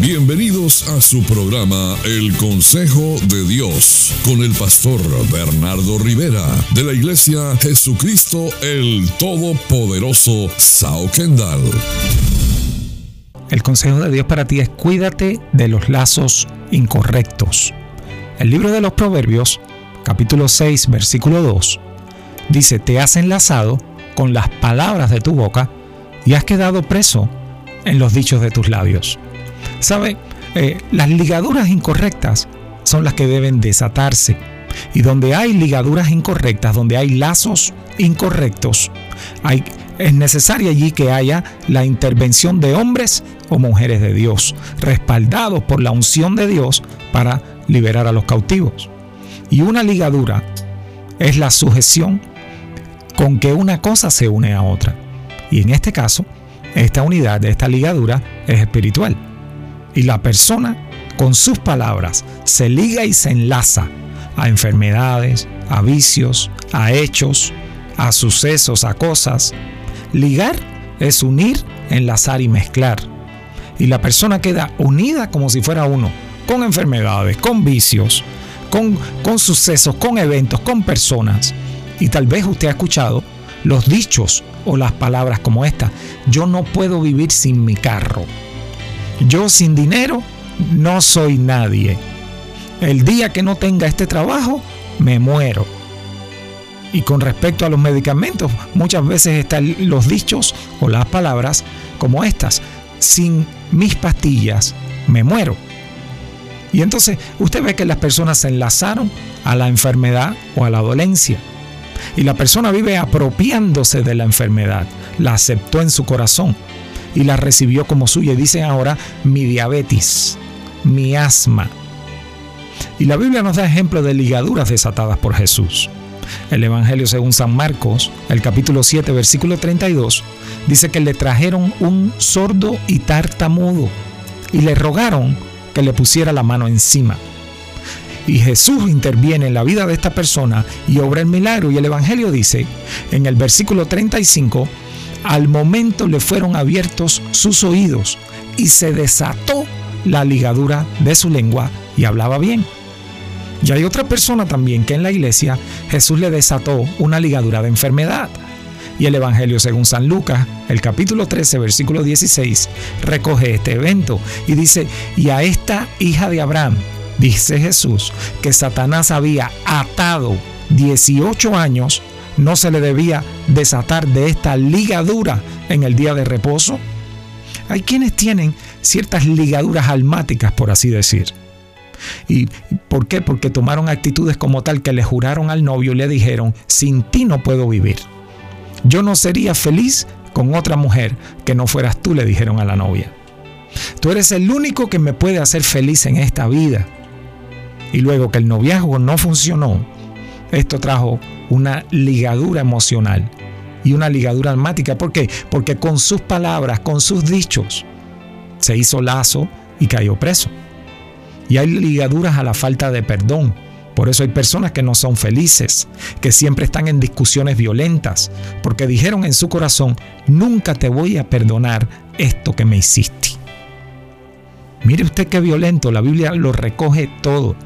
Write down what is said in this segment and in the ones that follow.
Bienvenidos a su programa El Consejo de Dios con el pastor Bernardo Rivera de la Iglesia Jesucristo el Todopoderoso Sao Kendall. El consejo de Dios para ti es cuídate de los lazos incorrectos. El libro de los Proverbios, capítulo 6, versículo 2, dice, te has enlazado con las palabras de tu boca y has quedado preso en los dichos de tus labios. ¿Sabe? Eh, las ligaduras incorrectas son las que deben desatarse. Y donde hay ligaduras incorrectas, donde hay lazos incorrectos, hay, es necesario allí que haya la intervención de hombres o mujeres de Dios, respaldados por la unción de Dios para liberar a los cautivos. Y una ligadura es la sujeción con que una cosa se une a otra. Y en este caso, esta unidad, esta ligadura es espiritual. Y la persona con sus palabras se liga y se enlaza a enfermedades, a vicios, a hechos, a sucesos, a cosas. Ligar es unir, enlazar y mezclar. Y la persona queda unida como si fuera uno, con enfermedades, con vicios, con, con sucesos, con eventos, con personas. Y tal vez usted ha escuchado los dichos o las palabras como esta. Yo no puedo vivir sin mi carro. Yo sin dinero no soy nadie. El día que no tenga este trabajo, me muero. Y con respecto a los medicamentos, muchas veces están los dichos o las palabras como estas. Sin mis pastillas, me muero. Y entonces usted ve que las personas se enlazaron a la enfermedad o a la dolencia. Y la persona vive apropiándose de la enfermedad, la aceptó en su corazón y la recibió como suya. Y dicen ahora mi diabetes, mi asma. Y la Biblia nos da ejemplo de ligaduras desatadas por Jesús. El Evangelio según San Marcos, el capítulo 7, versículo 32, dice que le trajeron un sordo y tartamudo y le rogaron que le pusiera la mano encima. Y Jesús interviene en la vida de esta persona y obra el milagro. Y el Evangelio dice, en el versículo 35, al momento le fueron abiertos sus oídos y se desató la ligadura de su lengua y hablaba bien. Y hay otra persona también que en la iglesia Jesús le desató una ligadura de enfermedad. Y el Evangelio según San Lucas, el capítulo 13, versículo 16, recoge este evento y dice, y a esta hija de Abraham, dice Jesús, que Satanás había atado 18 años, no se le debía desatar de esta ligadura en el día de reposo. Hay quienes tienen ciertas ligaduras almáticas, por así decir. ¿Y por qué? Porque tomaron actitudes como tal que le juraron al novio y le dijeron, sin ti no puedo vivir. Yo no sería feliz con otra mujer que no fueras tú, le dijeron a la novia. Tú eres el único que me puede hacer feliz en esta vida y luego que el noviazgo no funcionó, esto trajo una ligadura emocional y una ligadura almática. ¿Por qué? Porque con sus palabras, con sus dichos, se hizo lazo y cayó preso. Y hay ligaduras a la falta de perdón. Por eso hay personas que no son felices, que siempre están en discusiones violentas, porque dijeron en su corazón, nunca te voy a perdonar esto que me hiciste. Mire usted qué violento, la Biblia lo recoge todo.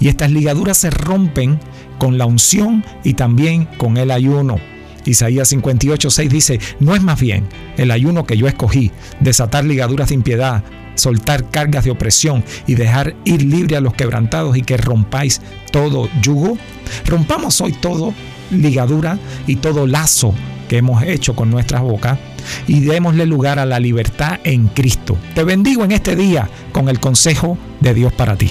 Y estas ligaduras se rompen con la unción y también con el ayuno. Isaías 58, 6 dice, no es más bien el ayuno que yo escogí, desatar ligaduras de impiedad, soltar cargas de opresión y dejar ir libre a los quebrantados y que rompáis todo yugo. Rompamos hoy todo ligadura y todo lazo que hemos hecho con nuestras bocas y démosle lugar a la libertad en Cristo. Te bendigo en este día con el consejo de Dios para ti.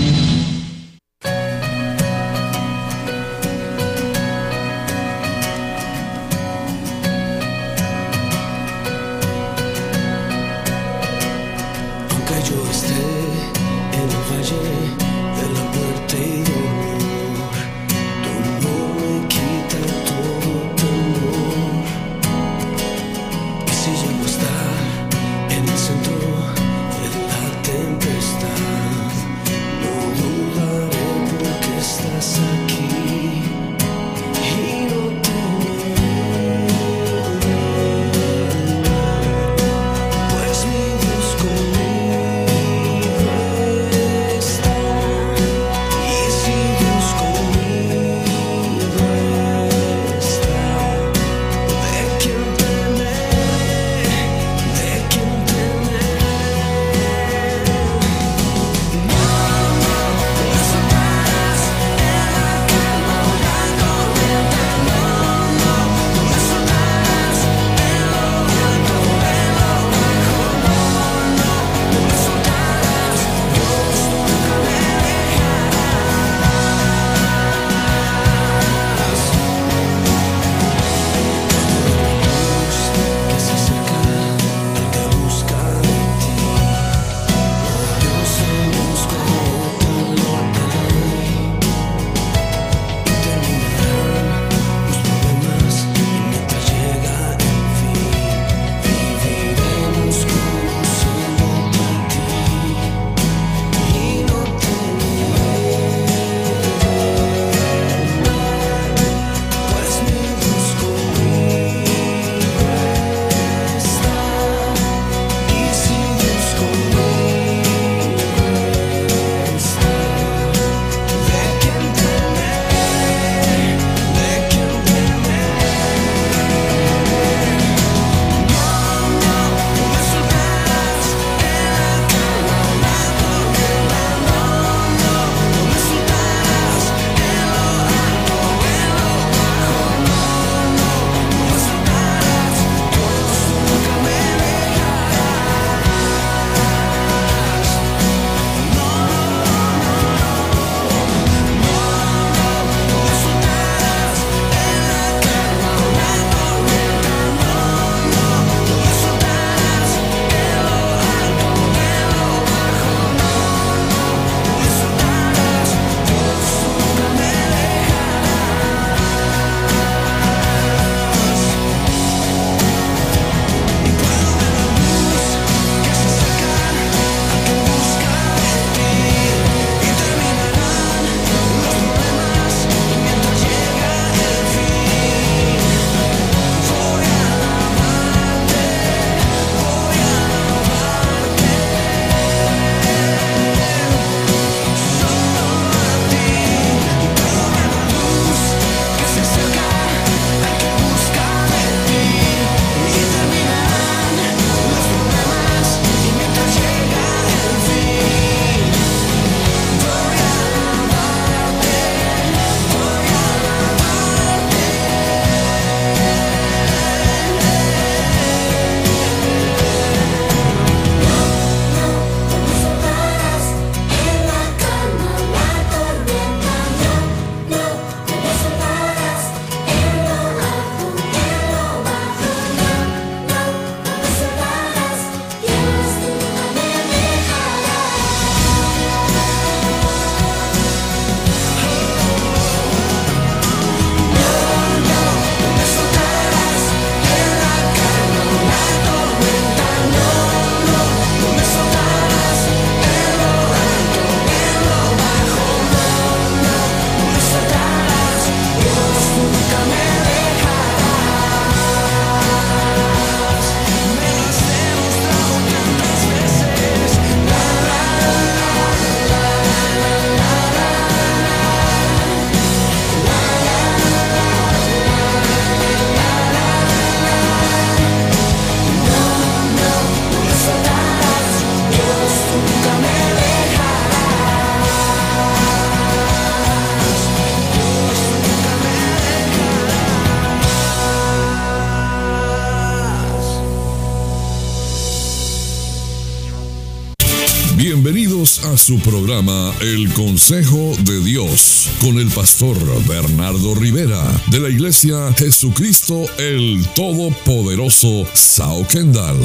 A su programa El Consejo de Dios con el pastor Bernardo Rivera de la Iglesia Jesucristo el Todopoderoso Sao Kendall.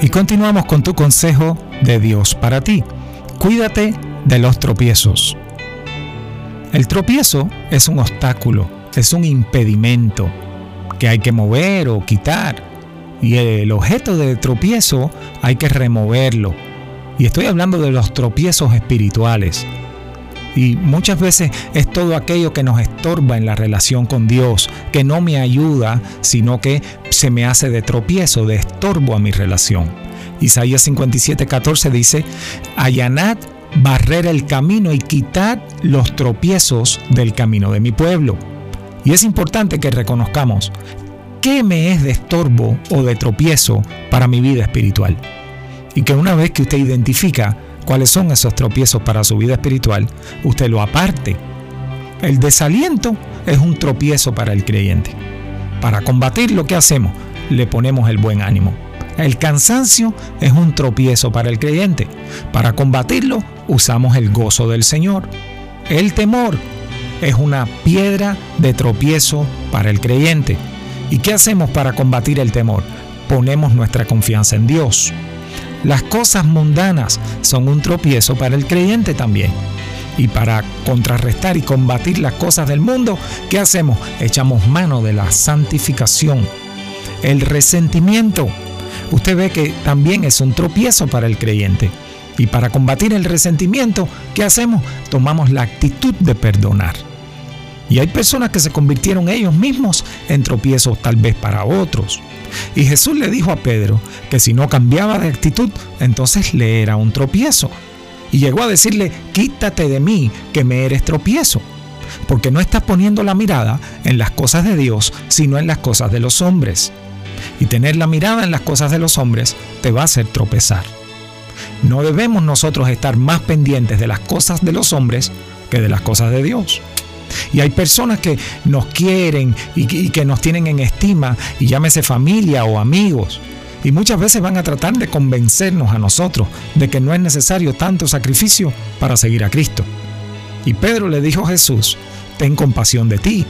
Y continuamos con tu consejo de Dios para ti. Cuídate de los tropiezos. El tropiezo es un obstáculo, es un impedimento que hay que mover o quitar y el objeto de tropiezo hay que removerlo. Y estoy hablando de los tropiezos espirituales. Y muchas veces es todo aquello que nos estorba en la relación con Dios, que no me ayuda, sino que se me hace de tropiezo, de estorbo a mi relación. Isaías 57:14 dice, allanad, barrer el camino y quitad los tropiezos del camino de mi pueblo. Y es importante que reconozcamos qué me es de estorbo o de tropiezo para mi vida espiritual. Y que una vez que usted identifica cuáles son esos tropiezos para su vida espiritual, usted lo aparte. El desaliento es un tropiezo para el creyente. Para combatir lo que hacemos, le ponemos el buen ánimo. El cansancio es un tropiezo para el creyente. Para combatirlo, usamos el gozo del Señor. El temor es una piedra de tropiezo para el creyente. ¿Y qué hacemos para combatir el temor? Ponemos nuestra confianza en Dios. Las cosas mundanas son un tropiezo para el creyente también. Y para contrarrestar y combatir las cosas del mundo, ¿qué hacemos? Echamos mano de la santificación. El resentimiento. Usted ve que también es un tropiezo para el creyente. Y para combatir el resentimiento, ¿qué hacemos? Tomamos la actitud de perdonar. Y hay personas que se convirtieron ellos mismos en tropiezos tal vez para otros. Y Jesús le dijo a Pedro que si no cambiaba de actitud, entonces le era un tropiezo. Y llegó a decirle, quítate de mí, que me eres tropiezo. Porque no estás poniendo la mirada en las cosas de Dios, sino en las cosas de los hombres. Y tener la mirada en las cosas de los hombres te va a hacer tropezar. No debemos nosotros estar más pendientes de las cosas de los hombres que de las cosas de Dios. Y hay personas que nos quieren y, que nos tienen en estima, y llámese familia o amigos. Y muchas veces van a tratar de convencernos a nosotros de que no es necesario tanto sacrificio para seguir a Cristo. Y Pedro le dijo a Jesús, ten compasión de ti.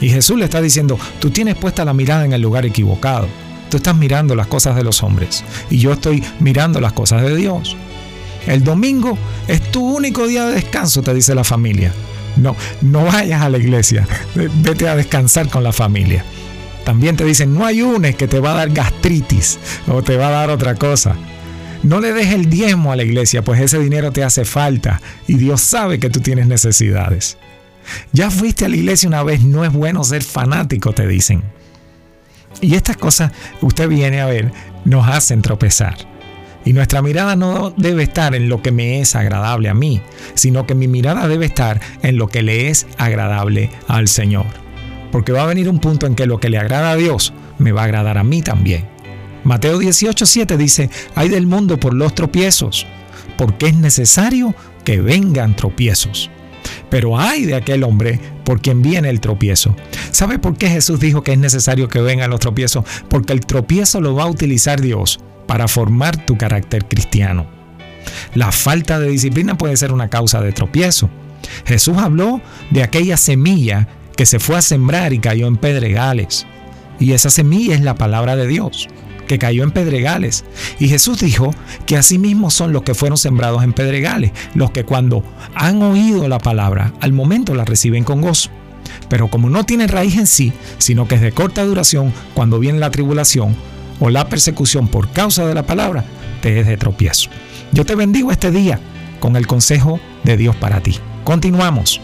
Y Jesús le está diciendo, tú tienes puesta la mirada en el lugar equivocado. Tú estás mirando las cosas de los hombres y yo estoy mirando las cosas de Dios. El domingo es tu único día de descanso, te dice la familia. No, no vayas a la iglesia. Vete a descansar con la familia. También te dicen, no ayunes que te va a dar gastritis o te va a dar otra cosa. No le des el diezmo a la iglesia, pues ese dinero te hace falta y Dios sabe que tú tienes necesidades. Ya fuiste a la iglesia una vez, no es bueno ser fanático, te dicen. Y estas cosas, usted viene a ver, nos hacen tropezar. Y nuestra mirada no debe estar en lo que me es agradable a mí, sino que mi mirada debe estar en lo que le es agradable al Señor. Porque va a venir un punto en que lo que le agrada a Dios me va a agradar a mí también. Mateo 18:7 dice, hay del mundo por los tropiezos, porque es necesario que vengan tropiezos. Pero hay de aquel hombre por quien viene el tropiezo. ¿Sabe por qué Jesús dijo que es necesario que vengan los tropiezos? Porque el tropiezo lo va a utilizar Dios para formar tu carácter cristiano. La falta de disciplina puede ser una causa de tropiezo. Jesús habló de aquella semilla que se fue a sembrar y cayó en pedregales. Y esa semilla es la palabra de Dios, que cayó en pedregales. Y Jesús dijo que asimismo son los que fueron sembrados en pedregales, los que cuando han oído la palabra, al momento la reciben con gozo. Pero como no tienen raíz en sí, sino que es de corta duración, cuando viene la tribulación, o la persecución por causa de la palabra te es de tropiezo. Yo te bendigo este día con el consejo de Dios para ti. Continuamos.